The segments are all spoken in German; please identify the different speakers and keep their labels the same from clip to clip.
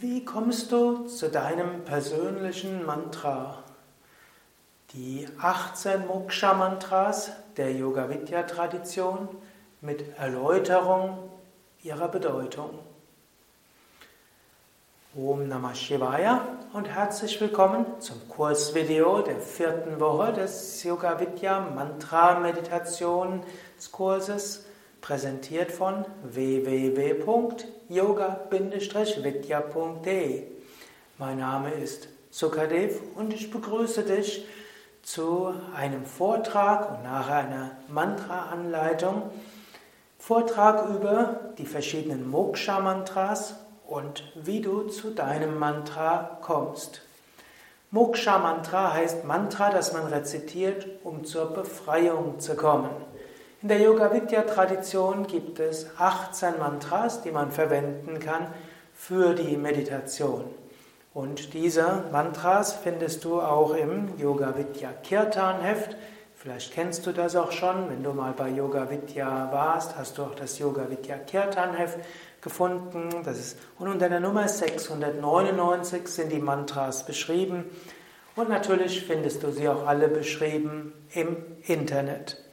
Speaker 1: Wie kommst du zu deinem persönlichen Mantra? Die 18 Moksha-Mantras der Yoga-Vidya-Tradition mit Erläuterung ihrer Bedeutung. Om Namah Shivaya und herzlich willkommen zum Kursvideo der vierten Woche des Yoga Vidya Mantra Meditationskurses präsentiert von www.yoga-vidya.de. Mein Name ist Sukadev und ich begrüße dich zu einem Vortrag und nachher einer Mantra-Anleitung. Vortrag über die verschiedenen Moksha-Mantras und wie du zu deinem Mantra kommst. Moksha-Mantra heißt Mantra, das man rezitiert, um zur Befreiung zu kommen. In der Yoga-Vidya-Tradition gibt es 18 Mantras, die man verwenden kann für die Meditation. Und diese Mantras findest du auch im Yoga Vidya Kirtan Heft. Vielleicht kennst du das auch schon, wenn du mal bei Yoga Vidya warst, hast du auch das Yoga Vidya Kirtan Heft gefunden. Das ist, und unter der Nummer 699 sind die Mantras beschrieben. Und natürlich findest du sie auch alle beschrieben im Internet.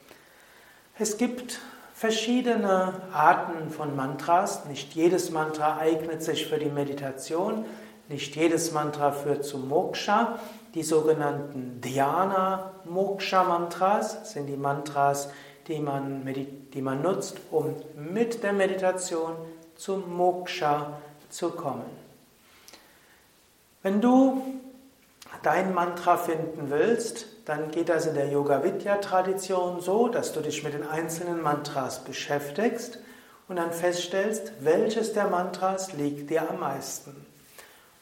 Speaker 1: Es gibt verschiedene Arten von Mantras. Nicht jedes Mantra eignet sich für die Meditation. Nicht jedes Mantra führt zu Moksha. Die sogenannten Dhyana Moksha Mantras sind die Mantras, die man, die man nutzt, um mit der Meditation zum Moksha zu kommen. Wenn du dein Mantra finden willst, dann geht das in der Yoga-Vidya-Tradition so, dass du dich mit den einzelnen Mantras beschäftigst und dann feststellst, welches der Mantras liegt dir am meisten.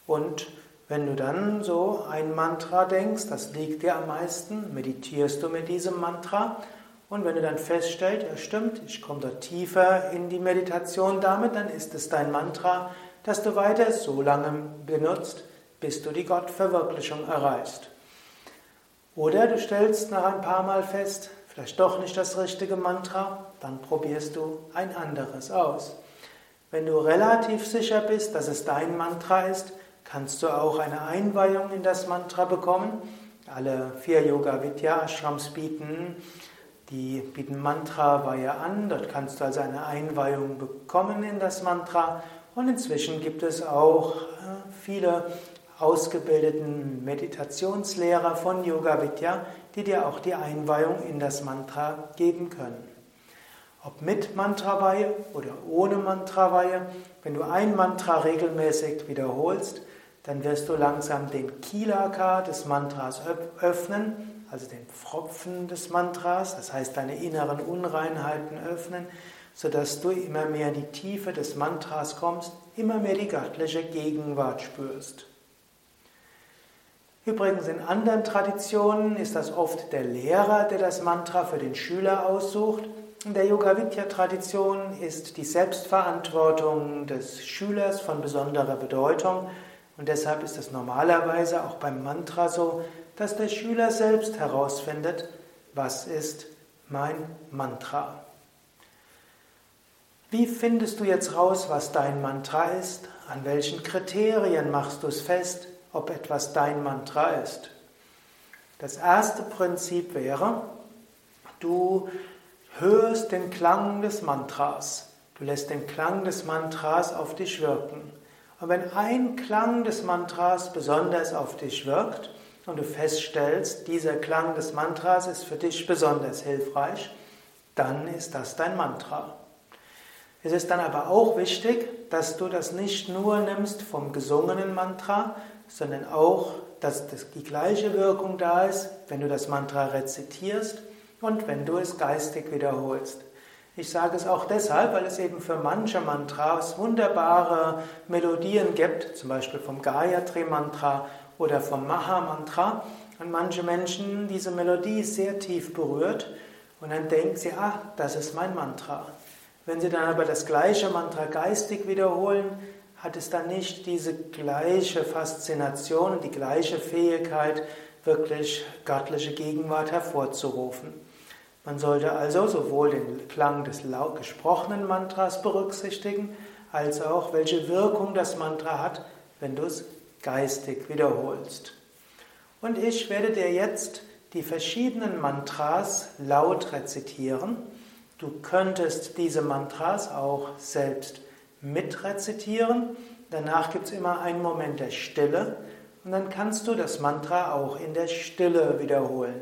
Speaker 1: Und wenn du dann so ein Mantra denkst, das liegt dir am meisten, meditierst du mit diesem Mantra und wenn du dann feststellst, ja stimmt, ich komme dort tiefer in die Meditation damit, dann ist es dein Mantra, das du weiter so lange benutzt, bis du die Gottverwirklichung erreichst. Oder du stellst nach ein paar Mal fest, vielleicht doch nicht das richtige Mantra, dann probierst du ein anderes aus. Wenn du relativ sicher bist, dass es dein Mantra ist, kannst du auch eine Einweihung in das Mantra bekommen. Alle vier Yoga Vidya Ashrams bieten die bieten Mantra-Weihe an. Dort kannst du also eine Einweihung bekommen in das Mantra. Und inzwischen gibt es auch äh, viele ausgebildeten Meditationslehrer von Yoga Vidya, die dir auch die Einweihung in das Mantra geben können. Ob mit Mantraweihe oder ohne Mantraweihe, wenn du ein Mantra regelmäßig wiederholst, dann wirst du langsam den Kilaka des Mantras öffnen, also den Pfropfen des Mantras, das heißt deine inneren Unreinheiten öffnen, sodass du immer mehr in die Tiefe des Mantras kommst, immer mehr die göttliche Gegenwart spürst. Übrigens in anderen Traditionen ist das oft der Lehrer, der das Mantra für den Schüler aussucht. In der Yoga-Vidya-Tradition ist die Selbstverantwortung des Schülers von besonderer Bedeutung und deshalb ist es normalerweise auch beim Mantra so, dass der Schüler selbst herausfindet, was ist mein Mantra. Wie findest du jetzt raus, was dein Mantra ist? An welchen Kriterien machst du es fest? Ob etwas dein Mantra ist. Das erste Prinzip wäre, du hörst den Klang des Mantras. Du lässt den Klang des Mantras auf dich wirken. Und wenn ein Klang des Mantras besonders auf dich wirkt und du feststellst, dieser Klang des Mantras ist für dich besonders hilfreich, dann ist das dein Mantra. Es ist dann aber auch wichtig, dass du das nicht nur nimmst vom gesungenen Mantra, sondern auch, dass die gleiche Wirkung da ist, wenn du das Mantra rezitierst und wenn du es geistig wiederholst. Ich sage es auch deshalb, weil es eben für manche Mantras wunderbare Melodien gibt, zum Beispiel vom Gayatri Mantra oder vom Maha Mantra, und manche Menschen diese Melodie sehr tief berührt und dann denken sie, ah, das ist mein Mantra. Wenn sie dann aber das gleiche Mantra geistig wiederholen, hat es dann nicht diese gleiche Faszination und die gleiche Fähigkeit, wirklich göttliche Gegenwart hervorzurufen. Man sollte also sowohl den Klang des gesprochenen Mantras berücksichtigen, als auch welche Wirkung das Mantra hat, wenn du es geistig wiederholst. Und ich werde dir jetzt die verschiedenen Mantras laut rezitieren. Du könntest diese Mantras auch selbst mitrezitieren. Danach gibt es immer einen Moment der Stille und dann kannst du das Mantra auch in der Stille wiederholen.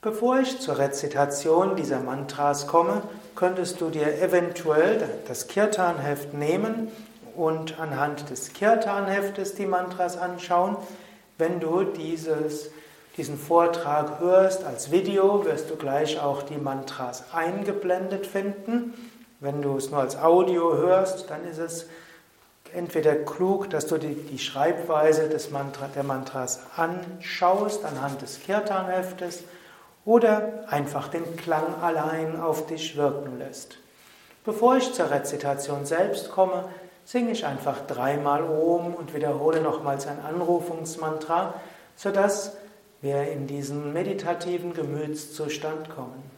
Speaker 1: Bevor ich zur Rezitation dieser Mantras komme, könntest du dir eventuell das Kirtan-Heft nehmen und anhand des Kirtan-Heftes die Mantras anschauen. Wenn du dieses, diesen Vortrag hörst als Video, wirst du gleich auch die Mantras eingeblendet finden. Wenn du es nur als Audio hörst, dann ist es entweder klug, dass du die, die Schreibweise des Mantra, der Mantras anschaust anhand des Kirtan-Heftes oder einfach den Klang allein auf dich wirken lässt. Bevor ich zur Rezitation selbst komme, singe ich einfach dreimal Om und wiederhole nochmals ein Anrufungsmantra, sodass wir in diesen meditativen Gemütszustand kommen.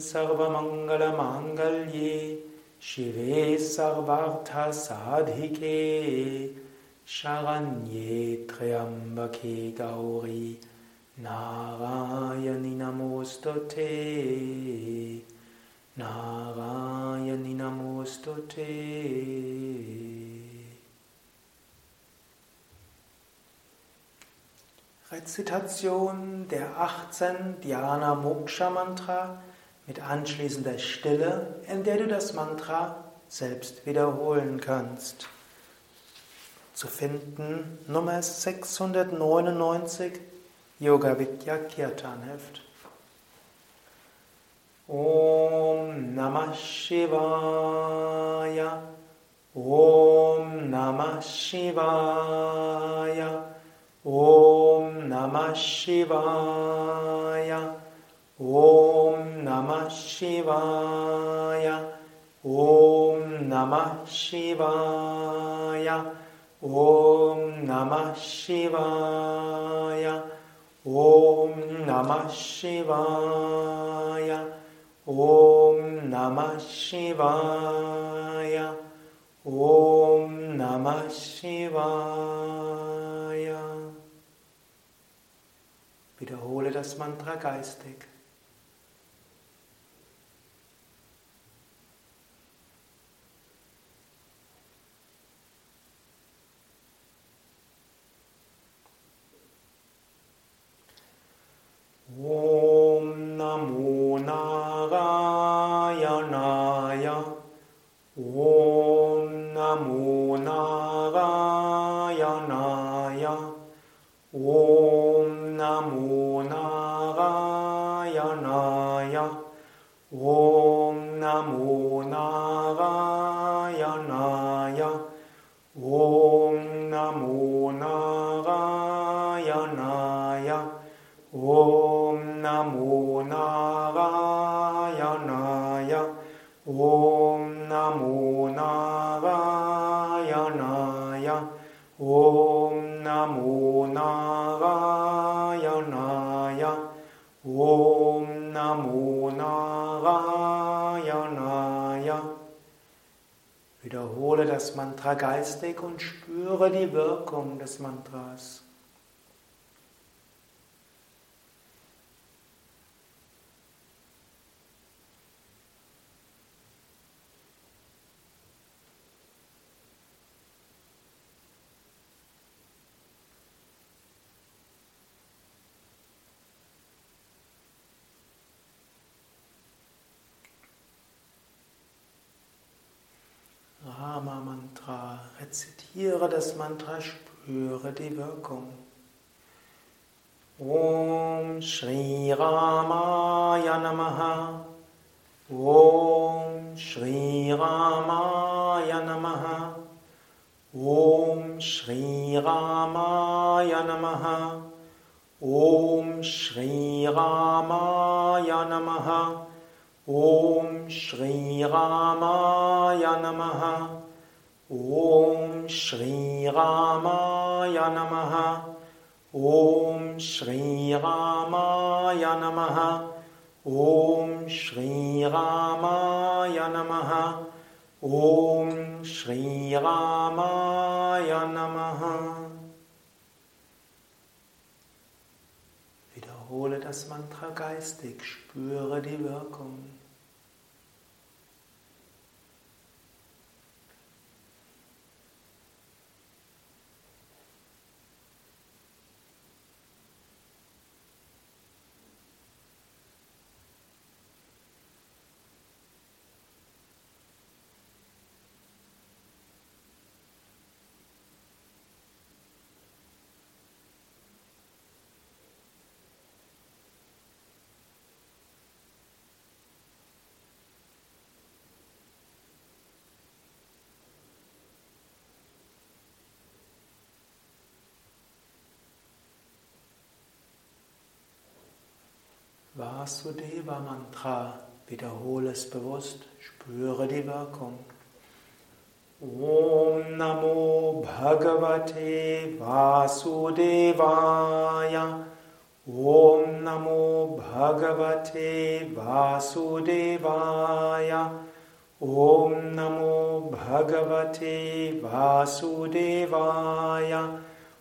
Speaker 1: सर्वमङ्गलमाङ्गल्ये शिवे सर्वार्थसाधिके शरण्ये त्र्यम्बके Gauri Narayani Namostote, Narayani Namostote. Rezitation der 18 Dhyana Moksha Mantra mit anschließender Stille, in der du das Mantra selbst wiederholen kannst. Zu finden Nummer 699 Yoga Vidya Kirtan Heft. Om Namah Shivaya Om Namah Shivaya Om Namah Shivaya Om Namah Shivaya Om Namah Shivaya Om Namah Shivaya Om Namah Shivaya. Om Namah Shivaya. Om Namah Shivaya. Wiederhole das Mantra geistig. Geistig und spüre die Wirkung des Mantras. Rezitiere das Mantra, spüre die Wirkung. Om Shri Ramaya Namaha. Om Shri Ramaya Namaha. Om Shri Ramaya Namaha. Om Shri Ramaya Namaha. Om Shri Ramaya Namaha Om Shri Ramaya Namaha Om Shri Ramaya Namaha Om Shri Ramaya Namaha Om Shri Ramaya Namaha Wiederhole das Mantra geistig, spüre die Wirkung. Vasudeva Mantra. Wiederhole es bewusst, spüre die Wirkung. Om Namo Bhagavate Vasudevaya. Om Namo Bhagavate Vasudevaya. Om Namo Bhagavate Vasudevaya.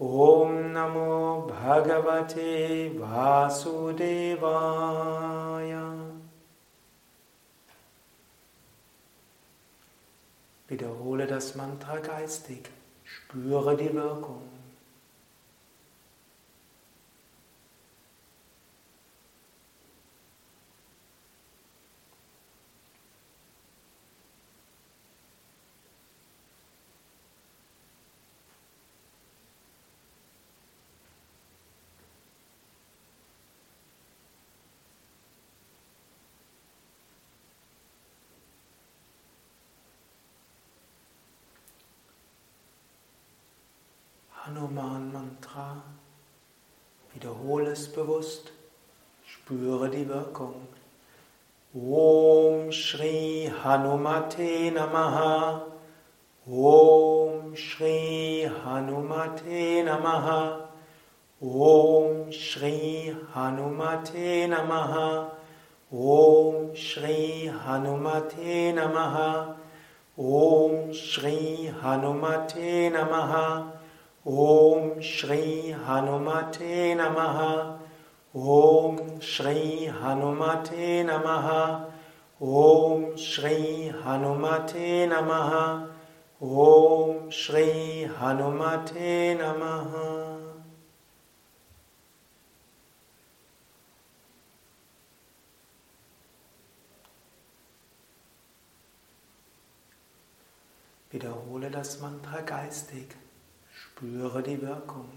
Speaker 1: Om Namo Bhagavate Vasudevaya. Wiederhole das Mantra geistig, spüre die Wirkung. Hanuman Mantra. Wiederhole es bewusst. Spüre die Wirkung. Om Shri Hanumate Namaha. Om Shri Hanumate Namaha. Om Shri Hanumate Namaha. Om Shri Hanumate Namaha. Om Shri Hanumate Namaha. Om Shri Hanumate Namaha. Om Shri Hanumate Namaha. Om Shri Hanumate Namaha. Om Shri Hanumate Namaha. Wiederhole das Mantra geistig. Spüre die Wirkung.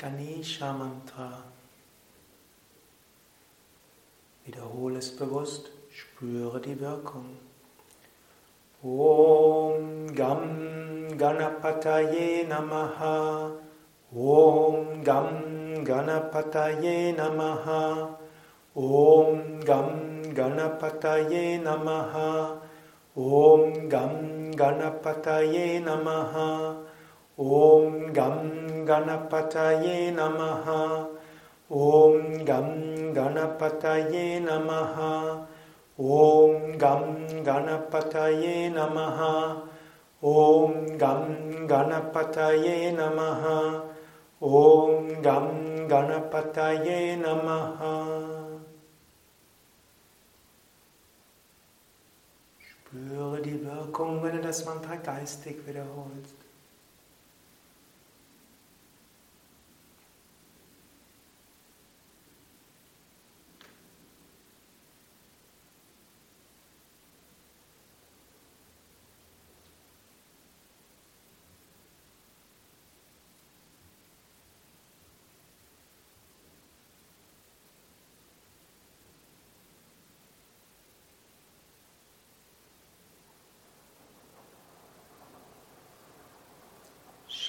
Speaker 1: Ganesha Mantra. Wiederhole es bewusst, spüre die Wirkung. Om Gam Ganapataye Namaha. Om Gam Ganapataye Namaha. Om Gam Ganapataye Namaha. Om Gam Ganapataye Namaha. Om Gam Ganapataye Namaha. Om Gam Ganapataye Namaha. Om Gam Ganapataye Namaha. Om Gam Ganapataye Namaha. Om Gam Ganapataye Namaha. Spüre die Wirkung, wenn du das Mantra geistig wiederholst.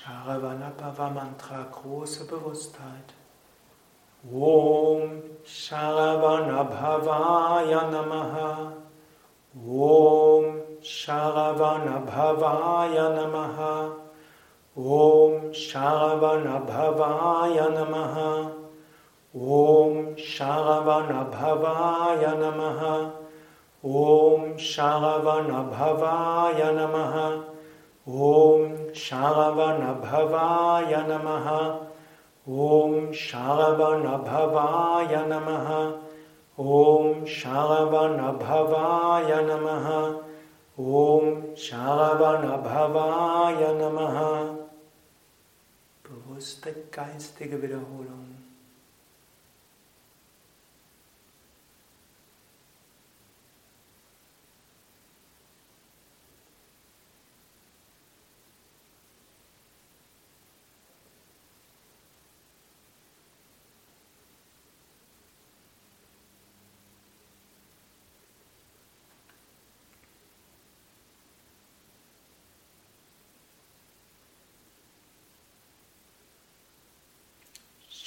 Speaker 1: Sharavanabhava Mantra, große Bewusstheit. Om Sharavanabhavaya Namaha. Om Sharavanabhavaya Namaha. Om Sharavanabhavaya Namaha. Om Sharavanabhavaya Namaha. Om Sharavanabhavaya Namaha. ॐ श्रावणभवाय नमः। ॐ श्रावणभवाय नमः। ॐ श्रावणभवाय नमः। ॐ श्रावणभवाय नमः। Bewusste.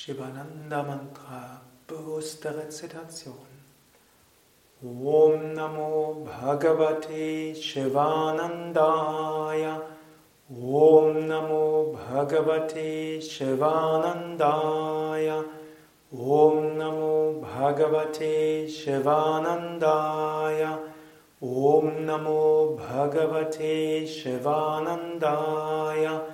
Speaker 1: Shivananda Mantra, bewusste Rezitation. Om Namo Bhagavate Shivanandaya. Om Namo Bhagavate Shivanandaya. Om Namo Bhagavate Shivanandaya. Om Namo Bhagavate Shivanandaya.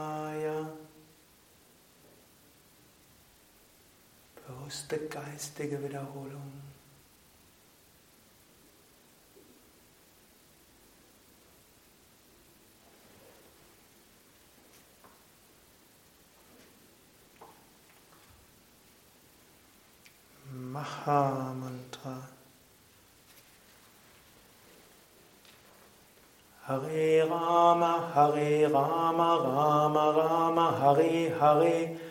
Speaker 1: Bewusste geistige Wiederholung. Maha-Mantra. Hare Rama, Hare Rama, Rama Rama, Hare Hare,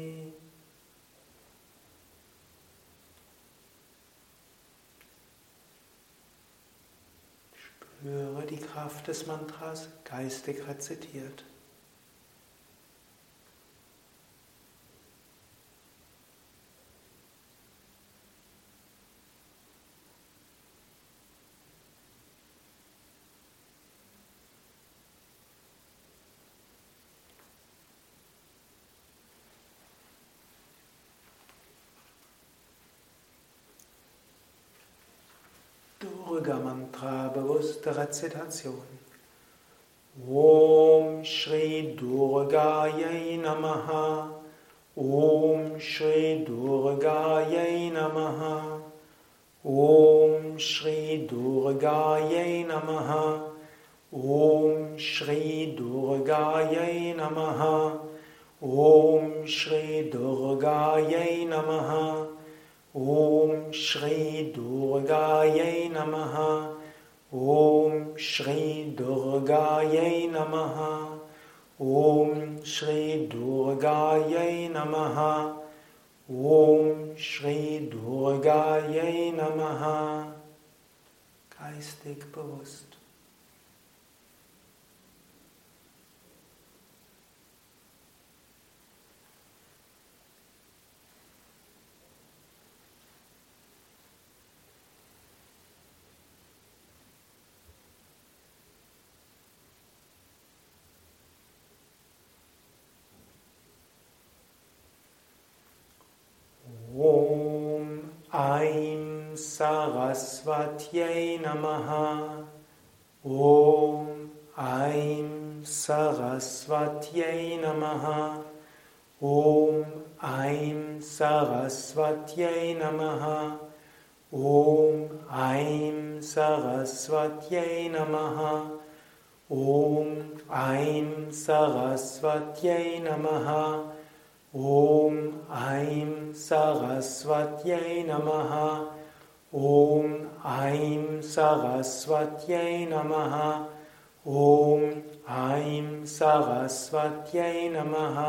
Speaker 1: Spüre die Kraft des Mantras geistig rezitiert. Durga-Mantra bewusste Rezitation. Om Shri Durgayai Namaha. Om Shri Durgayai Namaha. Om Shri Durgayai Namaha. Om Shri Durgayai Namaha. Om Shri Durgayai Namaha. ॐ श्री दोगायै नमः ॐ श्री दोगायै नमः ॐ श्री दोगायै नमः ॐ श्रगायै नमः Saraswatyai Namaha. Om Aim Saraswatyai Namaha. Om Aim Saraswatyai Namaha. Om Aim Saraswatyai Namaha. Om Aim Saraswatyai Namaha. Om Aim Saraswatyai Namaha ॐ ऐं सरस्वत्यै नमः ॐ ऐं सरस्वत्यै नमः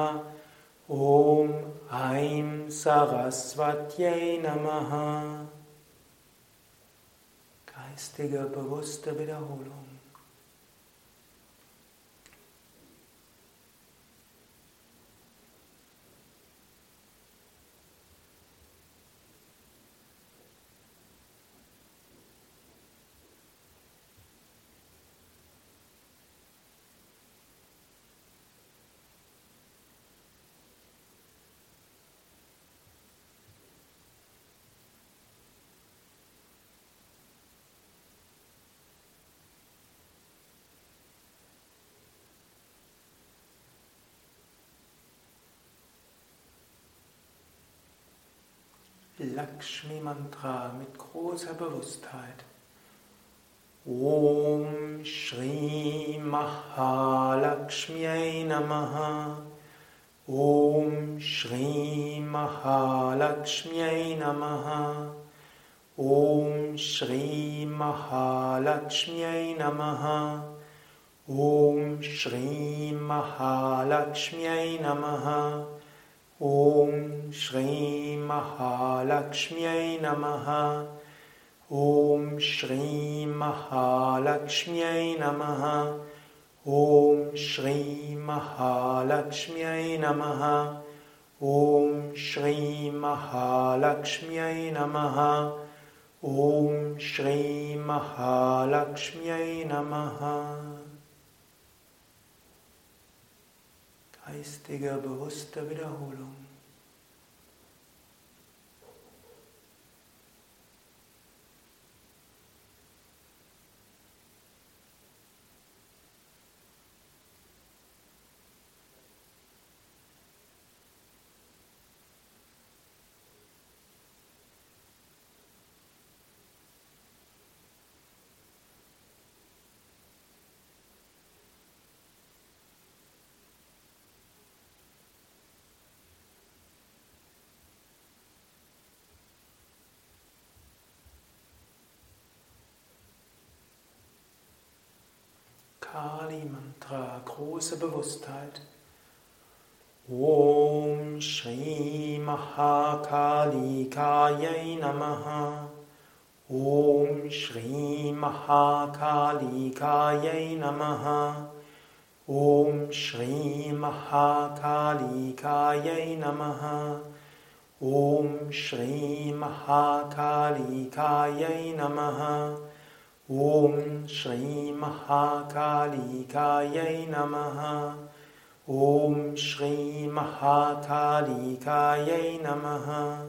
Speaker 1: ॐ ऐं सरस्वत्यै नमः geistige bewusste Wiederholung. Lakshmi Mantra mit großer Bewusstheit. Om Shri Mahalakshmi Namaha. Om Shri Mahalakshmi Namaha. Om Shri Mahalakshmi Namaha. Om Shri Mahalakshmi Namaha ॐ श्रीमहालक्ष्म्यै नमः ॐ श्रीमहालक्ष्म्यै नमः ॐ श्रीमहालक्ष्म्यै नमः ॐ श्रीमहालक्ष्म्यै नमः ॐ श्रीमहालक्ष्म्यै नमः geistiger, bewusster Wiederholung. Kali Mantra, große Bewusstheit. Om Shri Mahakali Kayai Namaha. Om Shri Mahakali Kayai Namaha. Om Shri Mahakali Kayai Namaha. Om Shri Mahakali Kayai Namaha. ॐ श्री महाकालीकायै नमः। ॐ श्रीं महाकालीकाय नमः।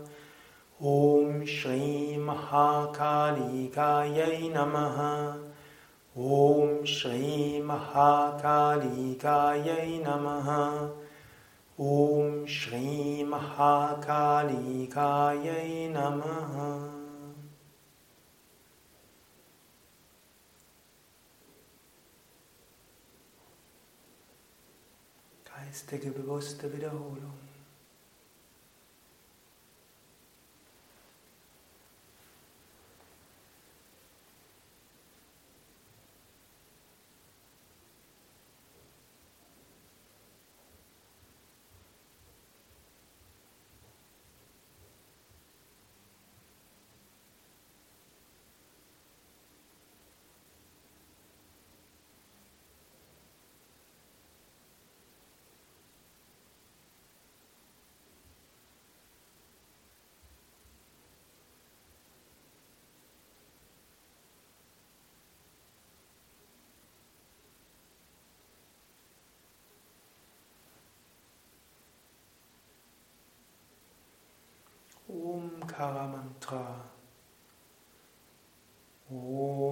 Speaker 1: ॐ श्रीं महाकालीकायै नमः। ॐ श्रीं महाकालीकायै नमः। ॐ श्रीं महाकालीकायै नमः। Mahakalikaye Namaha Geistige bewusste Wiederholung. Omkara Mantra. stille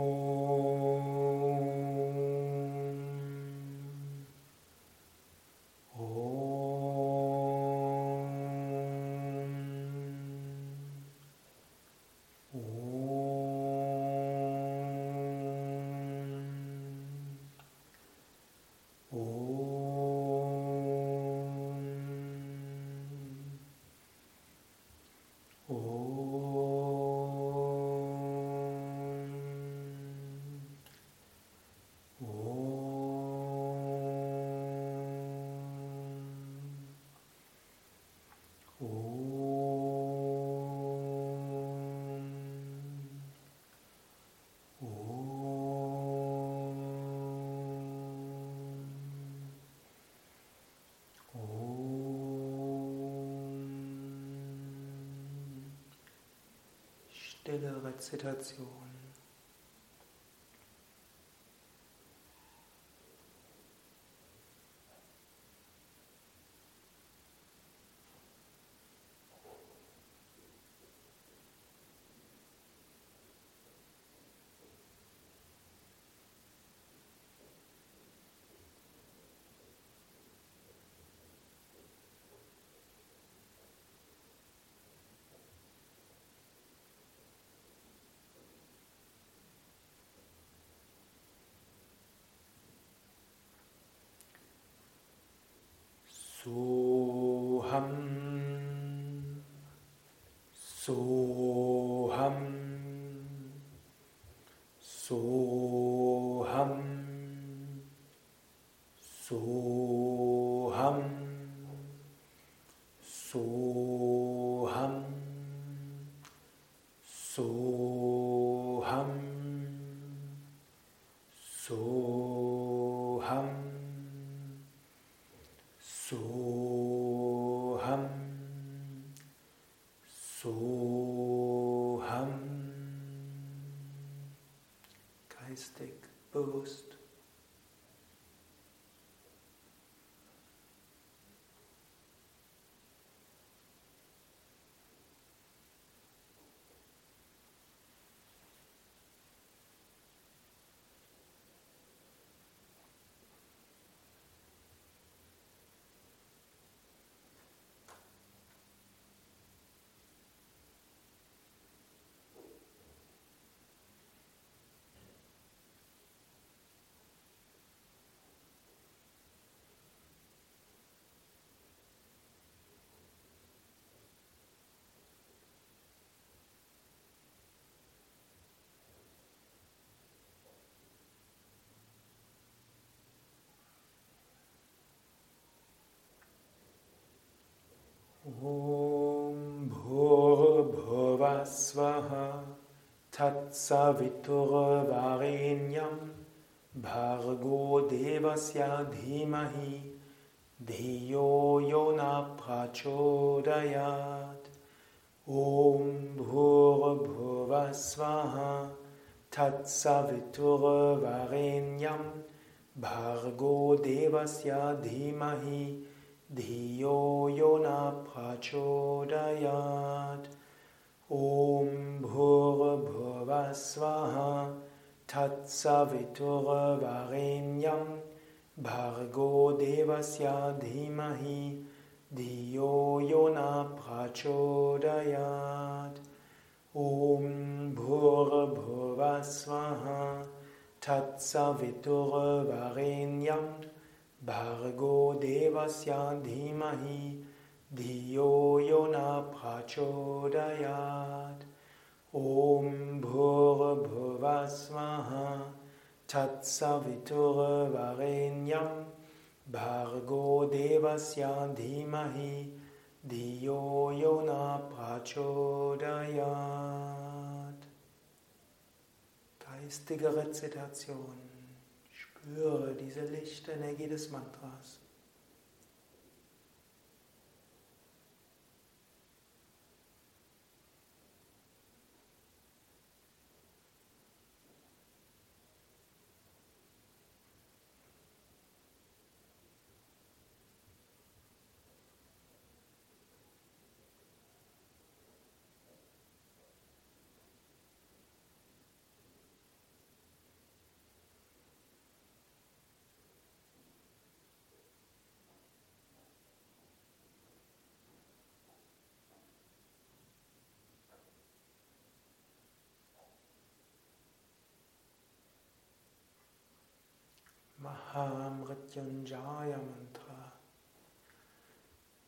Speaker 1: Rezitation. So Swaha Tatsaviturvarenyam Bhargo Devasya Dhimahi Dhiyo Yona Prachodayat. Om Bhur Bhuvasvaha Tatsaviturvarenyam Bhargo Devasya Dhimahi Dhiyo Yona Prachodayat Bhuvasvaha Tatsaviturvarenyam Bhargo Devasya Dhimahi Diyo Yona Prachodayat Om Bhurabhuvasvaha Tatsaviturvarenyam Bhargo Devasya Dhimahi Diyo Yona Prachodayat Om Bhurabhuvasvaha Tatsaviturvarenyam Bhargo Devasya Dhimahi Diyo Yona Prachodayat Geistige Rezitation. Spüre diese Lichtenergie des Mantras.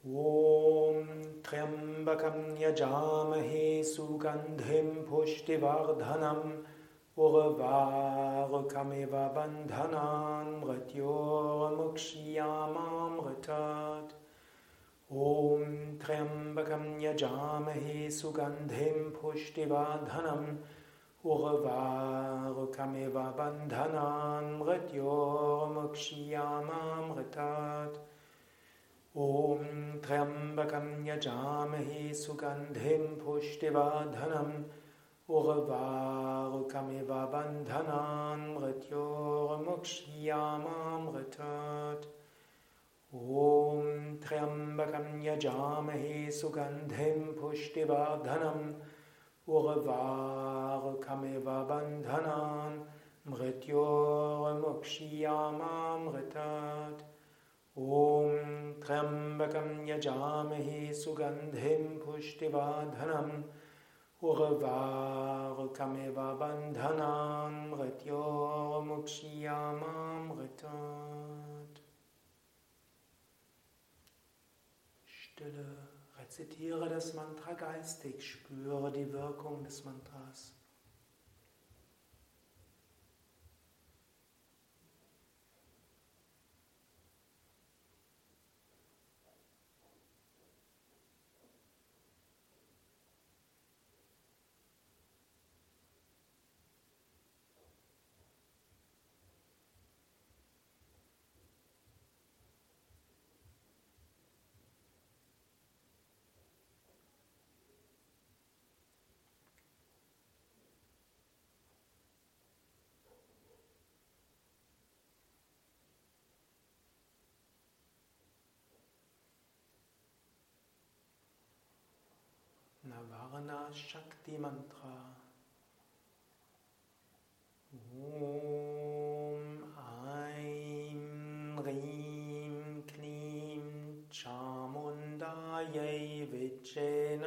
Speaker 1: ॐ त्र्यम्बकं यजामहे सुगन्धिं पुष्टिवर्धनम् उर्वारुकमिव बन्धनान् मुक्ष्या मां ॐ त्र्यम्बकं यजामहे सुगन्धिं पुष्टिवर्धनम् उह वागुकमिव बन्धनान् मृत्यो मुक्षियामां गतात् ॐ थ्यं बकम्यजामहि सुगन्धिं पुष्टिबनम् उह वागुकमिव बन्धनान् मृत्यो मुक्षियामां गतात् ॐ थ्यं बकम्यजामहे सुगन्धिं पुष्टिबाधनम् Urvarkameva bandhanan mrityor mukshiyamamritat Om Trambakam yajamahi sugandhim pushtivadhanam. Urvarkameva bandhanan mrityor mukshiyamamritat Stille Rezitiere das Mantra geistig, spüre die Wirkung des Mantras. Navarna Shakti Mantra. Om Aim Rim Klim Chamundayai Viche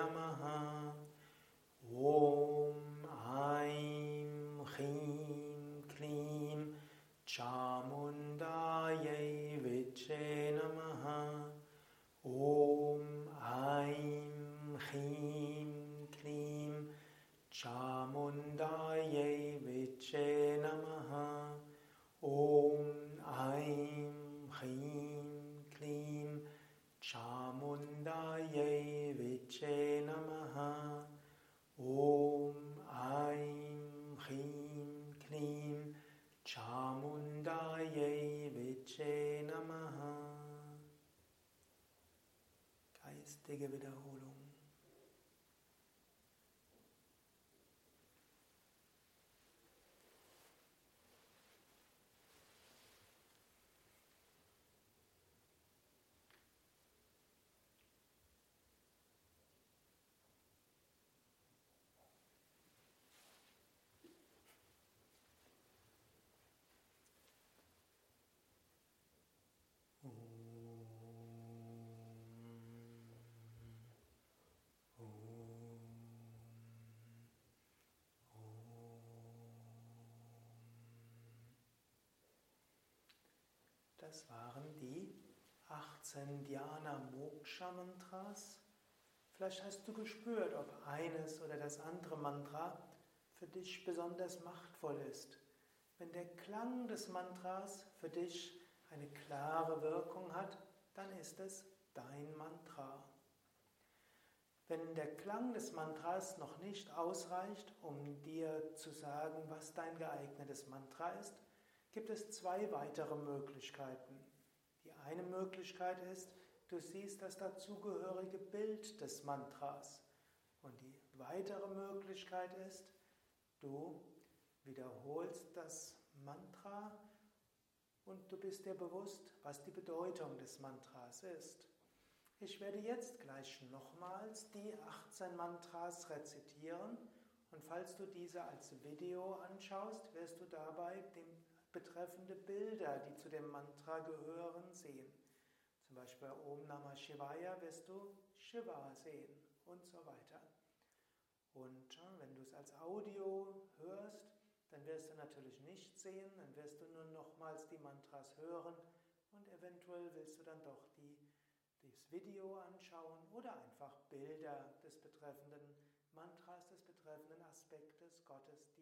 Speaker 1: Das waren die 18 Dhyana Moksha Mantras. Vielleicht hast du gespürt, ob eines oder das andere Mantra für dich besonders machtvoll ist. Wenn der Klang des Mantras für dich eine klare Wirkung hat, dann ist es dein Mantra. Wenn der Klang des Mantras noch nicht ausreicht, um dir zu sagen, was dein geeignetes Mantra ist, gibt es zwei weitere Möglichkeiten. Die eine Möglichkeit ist, Du siehst das dazugehörige Bild des Mantras. Und die weitere Möglichkeit ist, du wiederholst das Mantra und du bist dir bewusst, was die Bedeutung des Mantras ist. Ich werde jetzt gleich nochmals die 18 Mantras rezitieren und falls du diese als Video anschaust, wirst du dabei betreffende Bilder, die zu dem Mantra gehören, sehen. Zum Beispiel bei Om Namah Shivaya wirst du Shiva sehen und so weiter. Und wenn du es als Audio hörst, dann wirst du natürlich nicht sehen, dann wirst du nur nochmals die Mantras hören und eventuell willst du dann doch die, das Video anschauen oder einfach Bilder des betreffenden Mantras, des betreffenden Aspektes Gottes.